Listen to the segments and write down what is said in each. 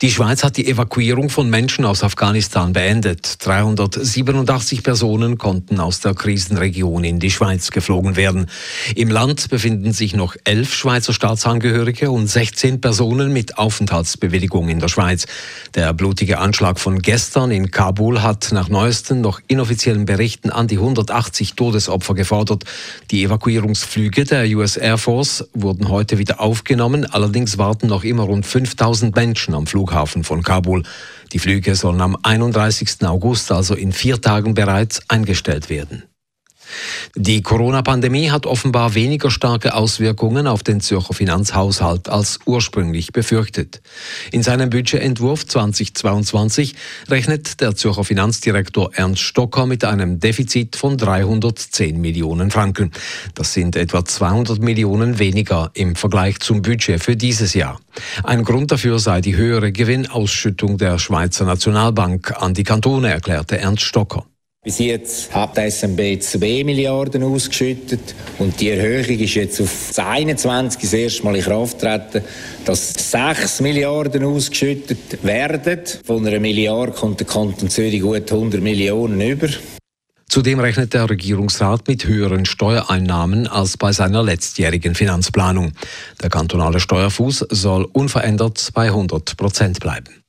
Die Schweiz hat die Evakuierung von Menschen aus Afghanistan beendet. 387 Personen konnten aus der Krisenregion in die Schweiz geflogen werden. Im Land befinden sich noch elf Schweizer Staatsangehörige und 16 Personen mit Aufenthaltsbewilligung in der Schweiz. Der blutige Anschlag von gestern in Kabul hat nach neuesten noch inoffiziellen Berichten an die 180 Todesopfer gefordert. Die Evakuierungsflüge der US Air Force wurden heute wieder aufgenommen. Allerdings warten noch immer rund 5000 Menschen am Flughafen. Flughafen von Kabul. Die Flüge sollen am 31. August, also in vier Tagen bereits, eingestellt werden. Die Corona-Pandemie hat offenbar weniger starke Auswirkungen auf den Zürcher Finanzhaushalt als ursprünglich befürchtet. In seinem Budgetentwurf 2022 rechnet der Zürcher Finanzdirektor Ernst Stocker mit einem Defizit von 310 Millionen Franken. Das sind etwa 200 Millionen weniger im Vergleich zum Budget für dieses Jahr. Ein Grund dafür sei die höhere Gewinnausschüttung der Schweizer Nationalbank an die Kantone, erklärte Ernst Stocker. Bis jetzt hat die SMB 2 Milliarden ausgeschüttet und die Erhöhung ist jetzt auf 21 das erste Mal in Kraft getreten, dass 6 Milliarden ausgeschüttet werden. Von einer Milliarde kommt der Kanton Zürich gut 100 Millionen über. Zudem rechnet der Regierungsrat mit höheren Steuereinnahmen als bei seiner letztjährigen Finanzplanung. Der kantonale Steuerfuß soll unverändert bei 100 Prozent bleiben.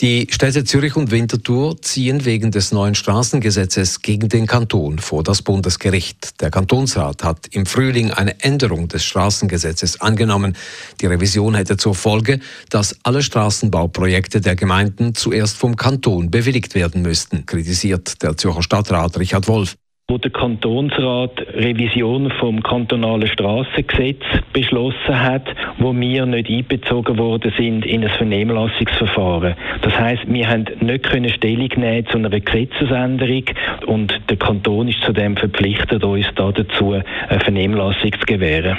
Die Städte Zürich und Winterthur ziehen wegen des neuen Straßengesetzes gegen den Kanton vor das Bundesgericht. Der Kantonsrat hat im Frühling eine Änderung des Straßengesetzes angenommen. Die Revision hätte zur Folge, dass alle Straßenbauprojekte der Gemeinden zuerst vom Kanton bewilligt werden müssten, kritisiert der Zürcher Stadtrat Richard Wolf wo der Kantonsrat Revision vom kantonalen Straßengesetz beschlossen hat, wo wir nicht einbezogen worden sind in ein Vernehmlassungsverfahren. Das heißt, wir haben nicht können Stellung nehmen zu einer Gesetzesänderung und der Kanton ist zudem verpflichtet, uns dazu eine Vernehmlassung zu gewähren.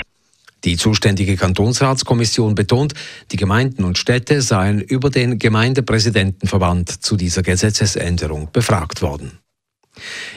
Die zuständige Kantonsratskommission betont, die Gemeinden und Städte seien über den Gemeindepräsidentenverband zu dieser Gesetzesänderung befragt worden.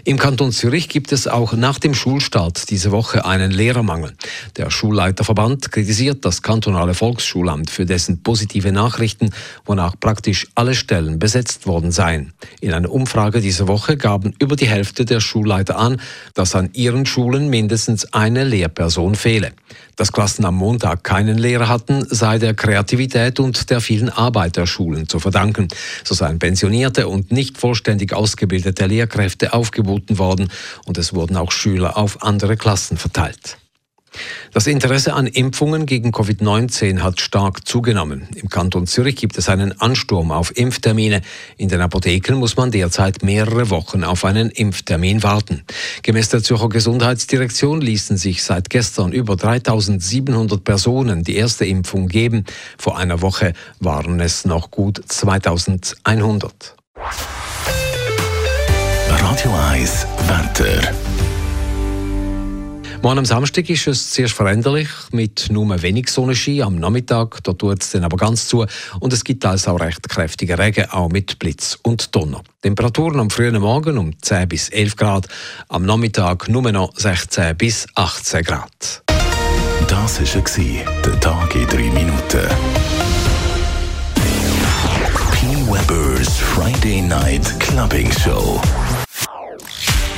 Im Kanton Zürich gibt es auch nach dem Schulstart diese Woche einen Lehrermangel. Der Schulleiterverband kritisiert das kantonale Volksschulamt für dessen positive Nachrichten, wonach praktisch alle Stellen besetzt worden seien. In einer Umfrage diese Woche gaben über die Hälfte der Schulleiter an, dass an ihren Schulen mindestens eine Lehrperson fehle. Dass Klassen am Montag keinen Lehrer hatten, sei der Kreativität und der vielen Arbeit der Schulen zu verdanken. So seien pensionierte und nicht vollständig ausgebildete Lehrkräfte aufgeboten worden und es wurden auch Schüler auf andere Klassen verteilt. Das Interesse an Impfungen gegen Covid-19 hat stark zugenommen. Im Kanton Zürich gibt es einen Ansturm auf Impftermine. In den Apotheken muss man derzeit mehrere Wochen auf einen Impftermin warten. Gemäß der Zürcher Gesundheitsdirektion ließen sich seit gestern über 3700 Personen die erste Impfung geben. Vor einer Woche waren es noch gut 2100. Radio 1 Wetter. Morgen am Samstag ist es zuerst veränderlich mit nur wenig Sonnenschein. Am Nachmittag da tut es dann aber ganz zu und es gibt also auch recht kräftige Regen, auch mit Blitz und Donner. Temperaturen am frühen Morgen um 10 bis 11 Grad, am Nachmittag nur noch 16 bis 18 Grad. Das war der Tag in 3 Minuten. P. Weber's Friday Night Clubbing Show.